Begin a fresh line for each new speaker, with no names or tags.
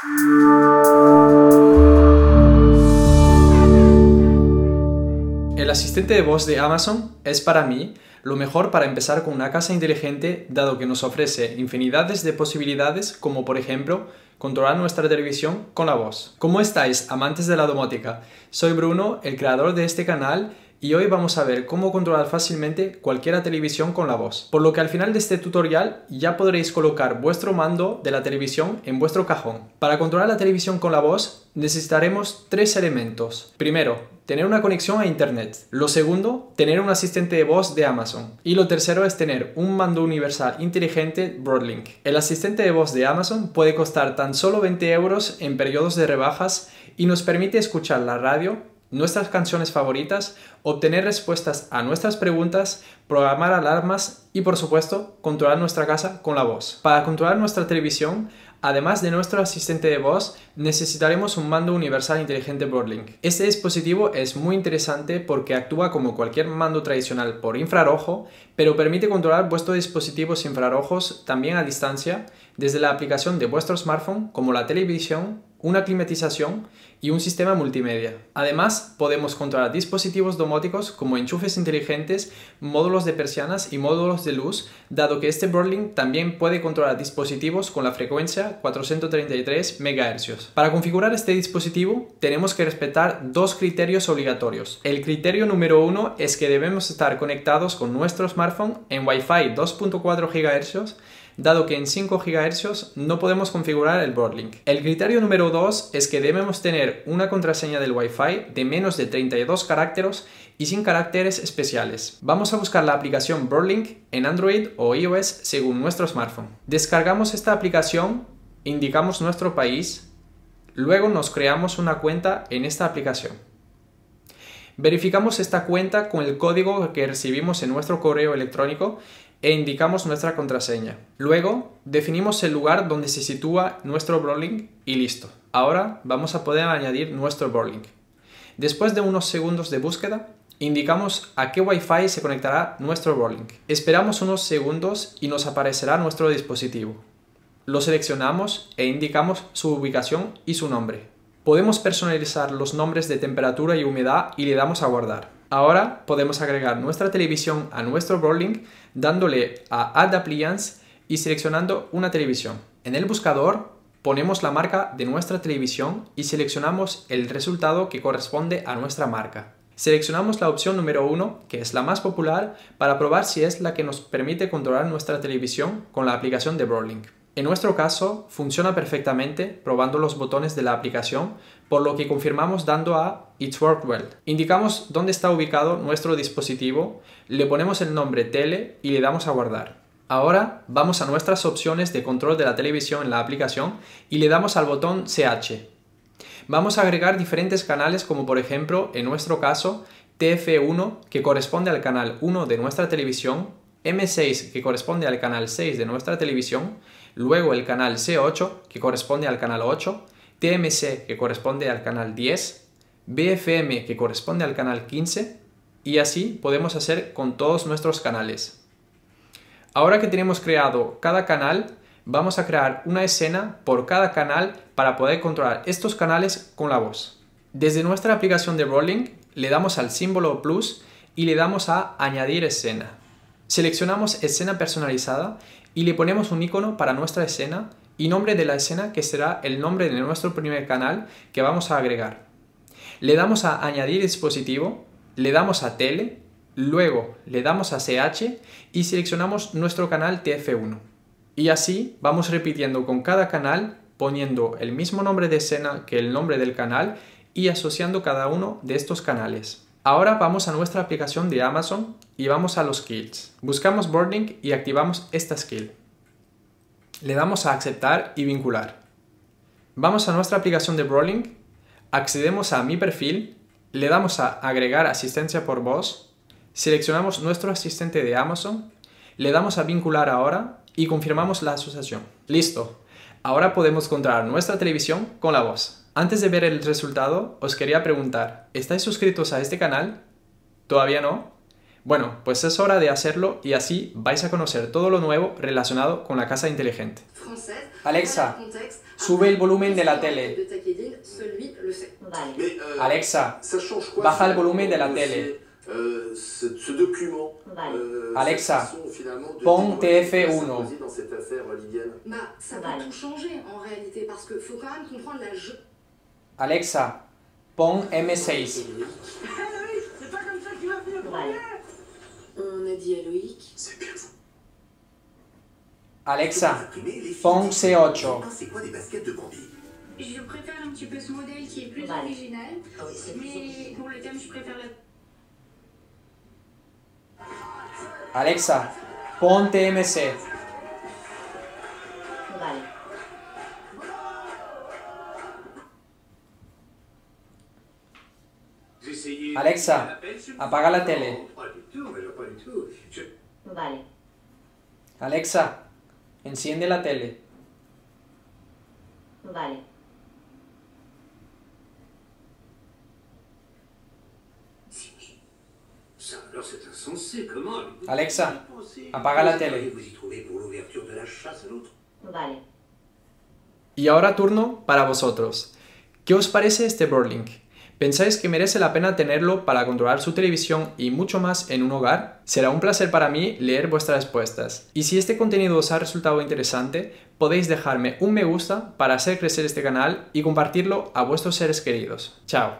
El asistente de voz de Amazon es para mí lo mejor para empezar con una casa inteligente dado que nos ofrece infinidades de posibilidades como por ejemplo controlar nuestra televisión con la voz. ¿Cómo estáis amantes de la domótica? Soy Bruno, el creador de este canal y hoy vamos a ver cómo controlar fácilmente cualquier televisión con la voz. Por lo que al final de este tutorial ya podréis colocar vuestro mando de la televisión en vuestro cajón. Para controlar la televisión con la voz necesitaremos tres elementos. Primero, tener una conexión a internet. Lo segundo, tener un asistente de voz de Amazon. Y lo tercero es tener un mando universal inteligente Broadlink. El asistente de voz de Amazon puede costar tan solo 20 euros en periodos de rebajas y nos permite escuchar la radio nuestras canciones favoritas, obtener respuestas a nuestras preguntas, programar alarmas y por supuesto controlar nuestra casa con la voz. Para controlar nuestra televisión, además de nuestro asistente de voz, necesitaremos un mando universal inteligente Broadlink. Este dispositivo es muy interesante porque actúa como cualquier mando tradicional por infrarrojo, pero permite controlar vuestros dispositivos infrarrojos también a distancia desde la aplicación de vuestro smartphone como la televisión una climatización y un sistema multimedia. Además, podemos controlar dispositivos domóticos como enchufes inteligentes, módulos de persianas y módulos de luz, dado que este Broadlink también puede controlar dispositivos con la frecuencia 433 MHz. Para configurar este dispositivo, tenemos que respetar dos criterios obligatorios. El criterio número uno es que debemos estar conectados con nuestro smartphone en Wi-Fi 2.4 GHz dado que en 5 GHz no podemos configurar el Broadlink. El criterio número 2 es que debemos tener una contraseña del Wi-Fi de menos de 32 caracteres y sin caracteres especiales. Vamos a buscar la aplicación Broadlink en Android o iOS según nuestro smartphone. Descargamos esta aplicación, indicamos nuestro país, luego nos creamos una cuenta en esta aplicación. Verificamos esta cuenta con el código que recibimos en nuestro correo electrónico e indicamos nuestra contraseña. Luego, definimos el lugar donde se sitúa nuestro Broadlink y listo. Ahora vamos a poder añadir nuestro Broadlink. Después de unos segundos de búsqueda, indicamos a qué Wi-Fi se conectará nuestro Broadlink. Esperamos unos segundos y nos aparecerá nuestro dispositivo. Lo seleccionamos e indicamos su ubicación y su nombre. Podemos personalizar los nombres de temperatura y humedad y le damos a guardar. Ahora podemos agregar nuestra televisión a nuestro Broadlink dándole a Add Appliance y seleccionando una televisión. En el buscador ponemos la marca de nuestra televisión y seleccionamos el resultado que corresponde a nuestra marca. Seleccionamos la opción número 1, que es la más popular, para probar si es la que nos permite controlar nuestra televisión con la aplicación de Broadlink. En nuestro caso, funciona perfectamente probando los botones de la aplicación, por lo que confirmamos dando a It's Worked Well. Indicamos dónde está ubicado nuestro dispositivo, le ponemos el nombre Tele y le damos a guardar. Ahora vamos a nuestras opciones de control de la televisión en la aplicación y le damos al botón CH. Vamos a agregar diferentes canales como por ejemplo, en nuestro caso, TF1 que corresponde al canal 1 de nuestra televisión, M6 que corresponde al canal 6 de nuestra televisión, luego el canal C8 que corresponde al canal 8, TMC que corresponde al canal 10, BFM que corresponde al canal 15 y así podemos hacer con todos nuestros canales. Ahora que tenemos creado cada canal, vamos a crear una escena por cada canal para poder controlar estos canales con la voz. Desde nuestra aplicación de Rolling le damos al símbolo plus y le damos a añadir escena. Seleccionamos escena personalizada y le ponemos un icono para nuestra escena y nombre de la escena que será el nombre de nuestro primer canal que vamos a agregar. Le damos a añadir dispositivo, le damos a tele, luego le damos a CH y seleccionamos nuestro canal TF1. Y así vamos repitiendo con cada canal poniendo el mismo nombre de escena que el nombre del canal y asociando cada uno de estos canales. Ahora vamos a nuestra aplicación de Amazon y vamos a los skills. Buscamos Boarding y activamos esta skill. Le damos a aceptar y vincular. Vamos a nuestra aplicación de Brawling, accedemos a mi perfil, le damos a agregar asistencia por voz, seleccionamos nuestro asistente de Amazon, le damos a vincular ahora y confirmamos la asociación. Listo. Ahora podemos controlar nuestra televisión con la voz. Antes de ver el resultado, os quería preguntar, ¿estáis suscritos a este canal? ¿Todavía no? Bueno, pues es hora de hacerlo y así vais a conocer todo lo nuevo relacionado con la casa inteligente. Alexa, sube el volumen de la tele. Alexa, baja el volumen de la tele. Alexa, pon TF1. Alexa, pon M6. Alexa, pon C8.
Je préfère un petit peu ce modèle qui est plus
Vale.
original,
Ah oui, c'est plus
mais pour le thème, je préfère la
Alexa, pon TMC. Alexa, apaga la tele.
Vale.
Alexa, enciende la tele.
Vale.
Alexa, apaga la
l'autre
Vale.
Y ahora turno para vosotros. ¿Qué os parece este Birdlink? ¿Pensáis que merece la pena tenerlo para controlar su televisión y mucho más en un hogar? Será un placer para mí leer vuestras respuestas. Y si este contenido os ha resultado interesante, podéis dejarme un me gusta para hacer crecer este canal y compartirlo a vuestros seres queridos. Chao.